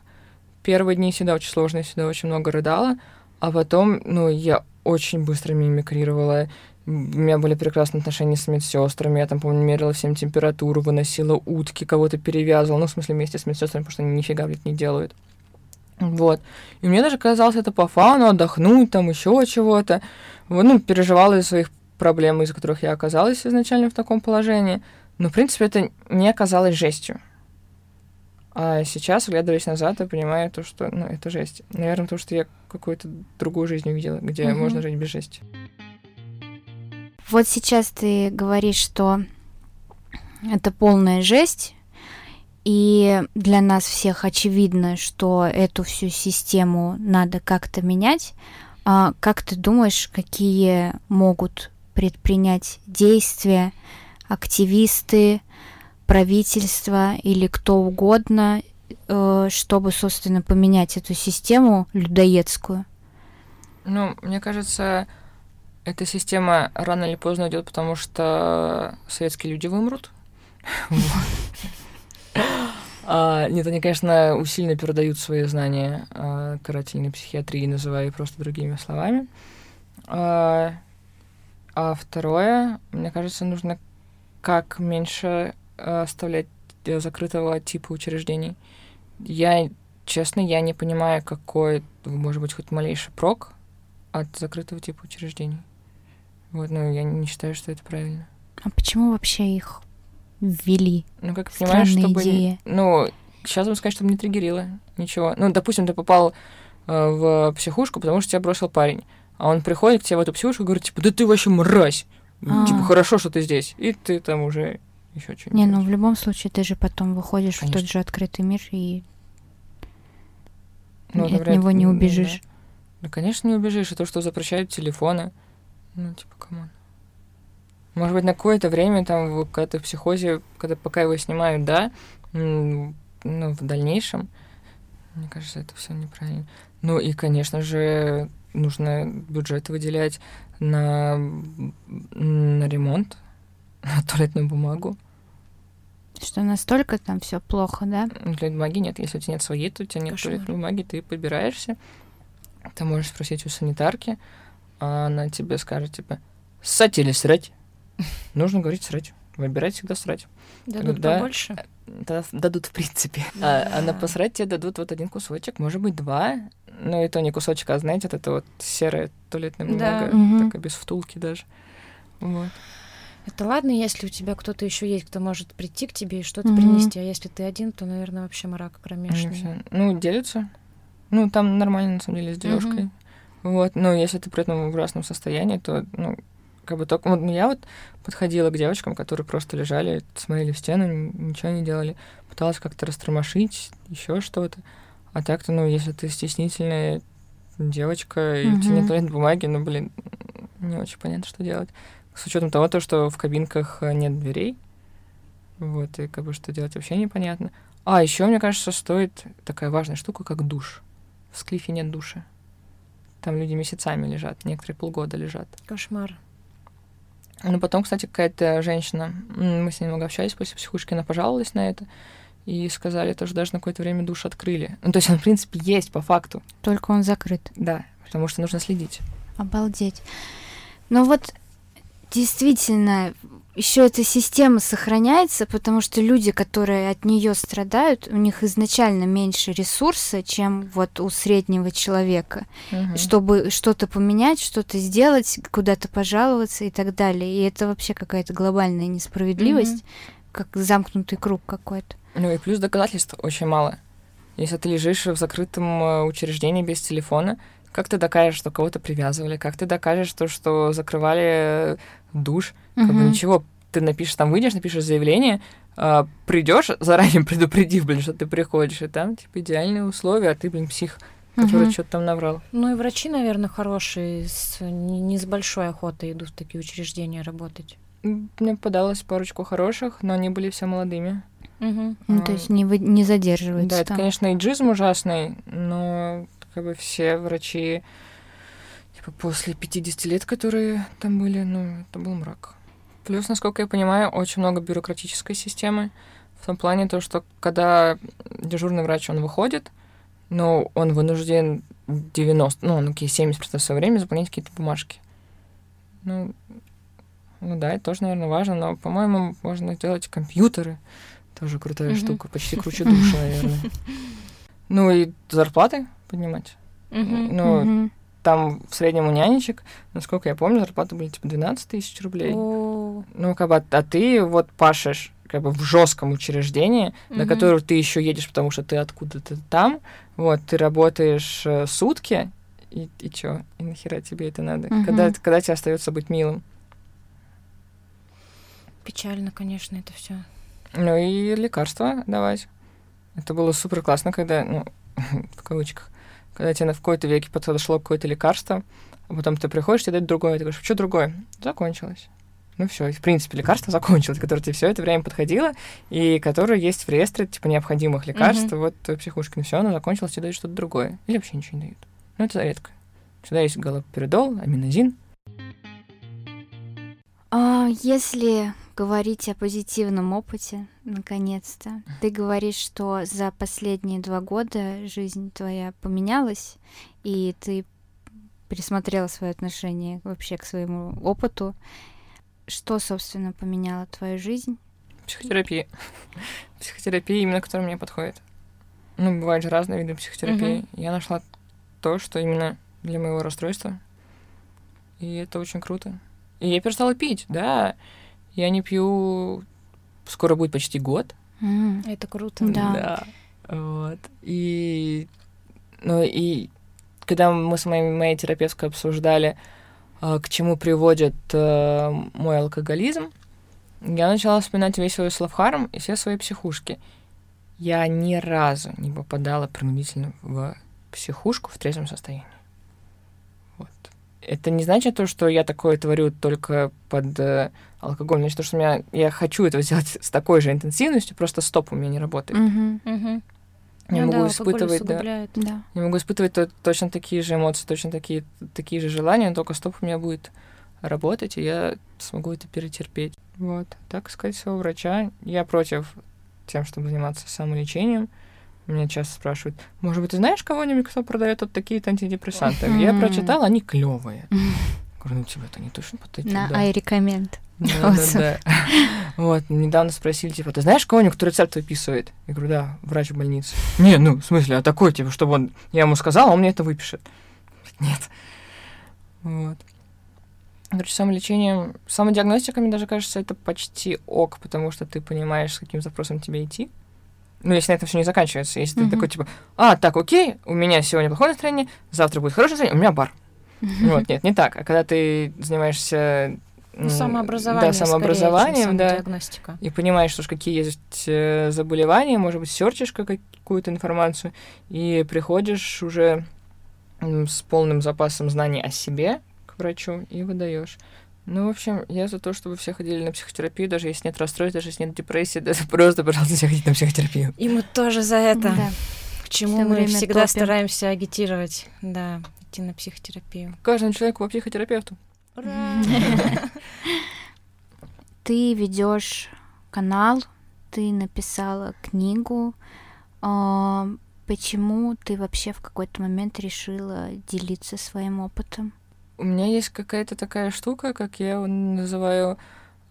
C: Первые дни всегда очень сложные, всегда очень много рыдала, а потом, ну, я очень быстро мимикрировала. У меня были прекрасные отношения с медсестрами. Я там, помню, мерила всем температуру, выносила утки, кого-то перевязывала. Ну, в смысле, вместе с медсестрами, потому что они нифига, блядь, не делают. Вот. И мне даже казалось это по фану, отдохнуть, там еще чего-то. Вот, ну, переживала из своих проблем, из-за которых я оказалась изначально в таком положении. Но, в принципе, это не оказалось жестью. А сейчас, глядываясь назад, я понимаю то, что, ну, это жесть. Наверное, то, что я какую-то другую жизнь увидела, где mm-hmm. можно жить без жести.
A: Вот сейчас ты говоришь, что это полная жесть. И для нас всех очевидно, что эту всю систему надо как-то менять. А как ты думаешь, какие могут предпринять действия активисты, правительство или кто угодно, э, чтобы, собственно, поменять эту систему людоедскую?
C: Ну, мне кажется, эта система рано или поздно идет, потому что советские люди вымрут. [laughs] А, нет, они, конечно, усиленно передают свои знания а, карательной психиатрии, называя их просто другими словами. А, а второе, мне кажется, нужно как меньше оставлять закрытого типа учреждений. Я, честно, я не понимаю, какой, может быть, хоть малейший прок от закрытого типа учреждений. Вот, ну, я не считаю, что это правильно.
A: А почему вообще их ввели?
C: Ну, как понимаешь, чтобы... Идея. Ну, сейчас вам сказать, чтобы не триггерило ничего. Ну, допустим, ты попал э, в психушку, потому что тебя бросил парень. А он приходит к тебе в эту психушку и говорит, типа, да ты вообще мразь. А-а-а. Типа, хорошо, что ты здесь. И ты там уже еще что-нибудь.
A: Не, ну в любом случае ты же потом выходишь Конечно. в тот же открытый мир и ну, от говорят, него не убежишь.
C: Да. да, конечно, не убежишь. И то, что запрещают телефоны, ну, типа, come on. Может быть, на какое-то время, там, когда ты в психозе, когда пока его снимают, да, ну, в дальнейшем, мне кажется, это все неправильно. Ну и, конечно же, нужно бюджет выделять на, на ремонт, [laughs] на туалетную бумагу.
A: Что настолько там все плохо, да?
C: Туалетной бумаги нет. Если у тебя нет своей, то у тебя нет Кошмар. туалетной бумаги, ты побираешься. Ты можешь спросить у санитарки, а она тебе скажет, типа, ссать или срать? [laughs] Нужно говорить срать. Выбирать всегда срать.
B: Дадут Когда... побольше?
C: Да, дадут, в принципе. [laughs] А, а на посрать тебе дадут вот один кусочек, может быть, два. Но это не кусочек, а, знаете, вот это вот серая туалетная бумага, да. угу. такая без втулки даже. Вот.
B: Это ладно, если у тебя кто-то еще есть, кто может прийти к тебе и что-то принести, а если ты один, то, наверное, вообще мрак кромешный.
C: Ну, делятся. Ну, там нормально, на самом деле, с. Угу. Вот, но если ты при этом в ужасном состоянии, то, ну, как бы только... Вот, ну, я вот подходила к девочкам, которые просто лежали, смотрели в стену, ничего не делали. Пыталась как-то растормошить, еще что-то. А так-то, ну, если ты стеснительная девочка, и у тебя нет туалетной бумаги, ну, блин, не очень понятно, что делать. С учетом того, то, что в кабинках э, нет дверей. Вот, и как бы что делать вообще непонятно. А, еще, мне кажется, стоит такая важная штука, как душ. В Склифе нет душа. Там люди месяцами лежат, некоторые полгода лежат.
B: Кошмар.
C: Ну, потом, кстати, какая-то женщина, мы с ней много общались после психушки, она пожаловалась на это, и сказали, тоже даже на какое-то время душ открыли. Ну, то есть он, в принципе, есть по факту.
A: Только он закрыт.
C: Да, потому что нужно следить.
A: Обалдеть. Но вот действительно, еще эта система сохраняется, потому что люди, которые от нее страдают, у них изначально меньше ресурса, чем вот у среднего человека, угу. чтобы что-то поменять, что-то сделать, куда-то пожаловаться и так далее. И это вообще какая-то глобальная несправедливость, угу. как замкнутый круг какой-то.
C: Ну и плюс доказательств очень мало. Если ты лежишь в закрытом э, учреждении без телефона, как ты докажешь, что кого-то привязывали? Как ты докажешь то, что закрывали душ? Как угу. бы ничего. Ты напишешь, там выйдешь, напишешь заявление, э, придешь, [laughs] заранее предупредив, блин, что ты приходишь, и там, типа, идеальные условия, а ты, блин, псих, который угу. что-то там наврал.
B: Ну и врачи, наверное, хорошие, с, не, не с большой охотой идут в такие учреждения работать.
C: Мне подалось парочку хороших, но они были все молодыми.
A: Угу. Ну, то есть не, вы, не задерживаются.
C: Да, это, конечно, иджизм ужасный, но как бы все врачи, типа, после 50 лет, которые там были, ну, это был мрак. Плюс, насколько я понимаю, очень много бюрократической системы, в том плане то, что когда дежурный врач, он выходит, ну, он вынужден 90, ну, окей, 70% своего времени заполнять какие-то бумажки. Ну, ну да, это тоже, наверное, важно, но, по-моему, можно сделать компьютеры. Тоже крутая mm-hmm. штука, почти круче душа, наверное. [laughs] Ну и зарплаты поднимать.
B: Mm-hmm.
C: Ну, mm-hmm. там в среднем у нянечек, насколько я помню, зарплаты были типа 12 тысяч рублей.
B: Oh.
C: Ну, как бы, а ты вот пашешь как бы в жестком учреждении, mm-hmm. на которое ты еще едешь, потому что ты откуда-то там, вот, ты работаешь э, сутки, и, и чё, и нахера тебе это надо? Mm-hmm. Когда, когда тебе остается быть милым?
B: Печально, конечно, это все.
C: Ну и лекарства давать. Это было супер классно, когда, ну, [laughs] в кавычках, когда тебе на в какой-то веке подошло какое-то лекарство, а потом ты приходишь, тебе дают другое, ты говоришь, что другое? Закончилось. Ну все, в принципе, лекарство [laughs] закончилось, которое тебе все это время подходило, и которое есть в реестре, типа, необходимых лекарств, mm-hmm. вот в психушке. Ну все, оно закончилось, тебе дают что-то другое. Или вообще ничего не дают. Ну это редко. Всегда есть галоперидол, аминозин.
A: А если говорить о позитивном опыте, наконец-то. Ты говоришь, что за последние два года жизнь твоя поменялась, и ты пересмотрела свое отношение вообще к своему опыту. Что, собственно, поменяло твою жизнь?
C: Психотерапия. [laughs] Психотерапия именно, которая мне подходит. Ну, бывают же разные виды психотерапии. Uh-huh. Я нашла то, что именно для моего расстройства. И это очень круто. И я перестала пить, да. Я не пью... Скоро будет почти год.
B: Mm, это круто.
A: Да.
C: да. Вот. И... Ну и когда мы с моей, моей терапевткой обсуждали, э, к чему приводит э, мой алкоголизм, я начала вспоминать весь свой словхарм и все свои психушки. Я ни разу не попадала принудительно в психушку в трезвом состоянии это не значит то, что я такое творю только под э, алкоголь. Значит, то, что у меня, я хочу это сделать с такой же интенсивностью, просто стоп у меня не работает.
A: Uh-huh. Uh-huh.
C: Я ну, могу да, испытывать, да,
A: да.
C: Я могу испытывать то, точно такие же эмоции, точно такие, такие же желания, но только стоп у меня будет работать, и я смогу это перетерпеть. Вот. Так сказать, своего врача. Я против тем, чтобы заниматься самолечением. Меня часто спрашивают, может быть, ты знаешь кого-нибудь, кто продает вот такие-то антидепрессанты? Я прочитала, они клевые. [laughs] Говорю, ну тебе это не точно подойдет.
A: На I recommend.
C: Да, [laughs] да, да. Вот, недавно спросили, типа, ты знаешь кого-нибудь, кто рецепт выписывает? Я говорю, да, врач в больнице. Не, ну, в смысле, а такой, типа, чтобы он, я ему сказал, а он мне это выпишет. Нет. Вот. Короче, самолечением, самодиагностика, мне даже кажется, это почти ок, потому что ты понимаешь, с каким запросом тебе идти. Ну, если на этом все не заканчивается. Если mm-hmm. ты такой, типа, а, так, окей, у меня сегодня плохое настроение, завтра будет хорошее настроение, у меня бар. Mm-hmm. Вот, нет, не так. А когда ты занимаешься
B: ну, самообразование,
C: да, самообразованием,
B: да,
C: и понимаешь, что какие есть э, заболевания, может быть, серчишь какую-то информацию, и приходишь уже с полным запасом знаний о себе к врачу и выдаешь. Ну, в общем, я за то, чтобы все ходили на психотерапию, даже если нет расстройств, даже если нет депрессии, [laughs] даже просто, пожалуйста, все ходите на психотерапию.
B: И мы тоже за это. Да. К чему Всё мы всегда топим. стараемся агитировать, да, идти на психотерапию.
C: Каждому человеку по психотерапевту.
B: Ура! [laughs]
A: Ты ведешь канал, ты написала книгу. А, почему ты вообще в какой-то момент решила делиться своим опытом?
C: У меня есть какая-то такая штука, как я его называю,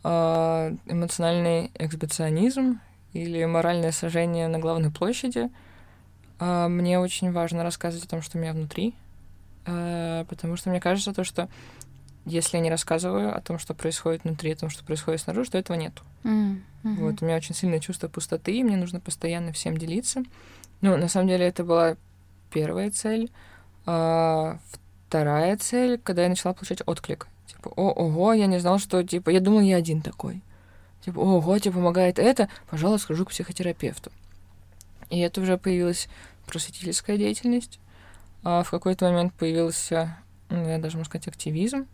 C: а, эмоциональный эксбиционизм или моральное сожжение на главной площади. А, мне очень важно рассказывать о том, что у меня внутри, а, потому что мне кажется то, что если я не рассказываю о том, что происходит внутри, о том, что происходит снаружи, то этого нет.
A: Mm-hmm.
C: Вот, у меня очень сильное чувство пустоты, и мне нужно постоянно всем делиться. Ну, на самом деле, это была первая цель. А, вторая цель, когда я начала получать отклик. Типа, о, ого, я не знал, что, типа, я думал, я один такой. Типа, ого, тебе помогает это, пожалуйста, схожу к психотерапевту. И это уже появилась просветительская деятельность. А в какой-то момент появился, ну, я даже могу сказать, активизм.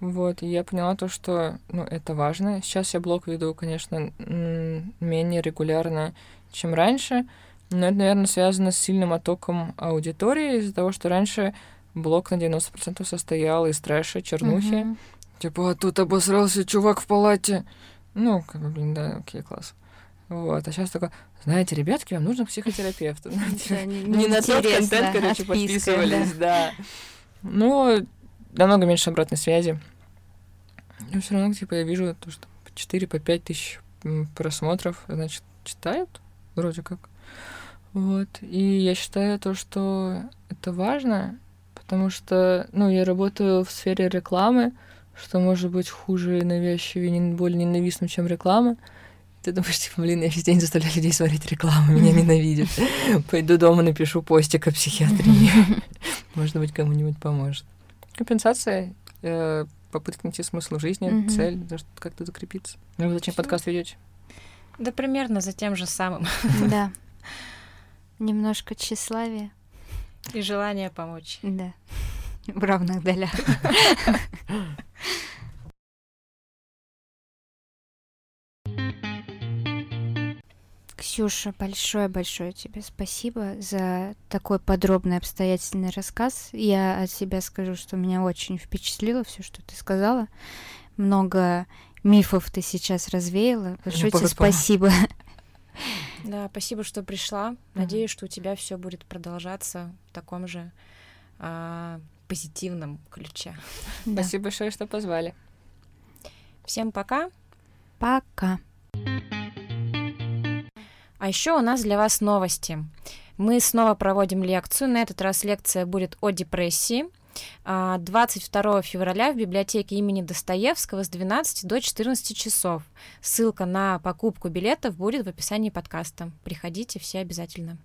C: Вот, и я поняла то, что, ну, это важно. Сейчас я блог веду, конечно, менее регулярно, чем раньше, но это, наверное, связано с сильным оттоком аудитории из-за того, что раньше блок на 90% состоял из трэша, чернухи. Mm-hmm. Типа, а тут обосрался чувак в палате. Ну, как бы, блин, да, окей, класс. Вот, а сейчас такое, знаете, ребятки, вам нужен психотерапевт. Не на тот контент, короче, подписывались, да. Ну, намного меньше обратной связи. Но все равно, типа, я вижу то, что по 4, по 5 тысяч просмотров, значит, читают, вроде как. Вот. И я считаю то, что это важно, потому что, ну, я работаю в сфере рекламы, что может быть хуже и навязчивее, не более ненавистным, чем реклама. Ты думаешь, типа, блин, я весь день заставляю людей смотреть рекламу, меня ненавидят. [laughs] Пойду дома напишу постик о психиатрии. [laughs] Может быть, кому-нибудь поможет. Компенсация. Э, попытка найти смысл жизни, mm-hmm. цель, как-то закрепиться. Ну, вы зачем подкаст ведете?
B: Да примерно за тем же самым.
A: Да. [laughs] Немножко тщеславия.
B: И желание помочь.
A: Да. [laughs] В равных долях. [laughs] Ксюша, большое-большое тебе спасибо за такой подробный обстоятельный рассказ. Я от себя скажу, что меня очень впечатлило все, что ты сказала. Много мифов ты сейчас развеяла. Большое тебе спасибо. [laughs]
B: Да, спасибо, что пришла. Надеюсь, что у тебя все будет продолжаться в таком же а, позитивном ключе. [laughs]
C: Да. Спасибо большое, что позвали.
B: Всем пока.
A: Пока.
B: А еще у нас для вас новости. Мы снова проводим лекцию. На этот раз лекция будет о депрессии. 22 а, февраля в библиотеке имени Достоевского с 12 до 14 часов. Ссылка на покупку билетов будет в описании подкаста. Приходите все обязательно.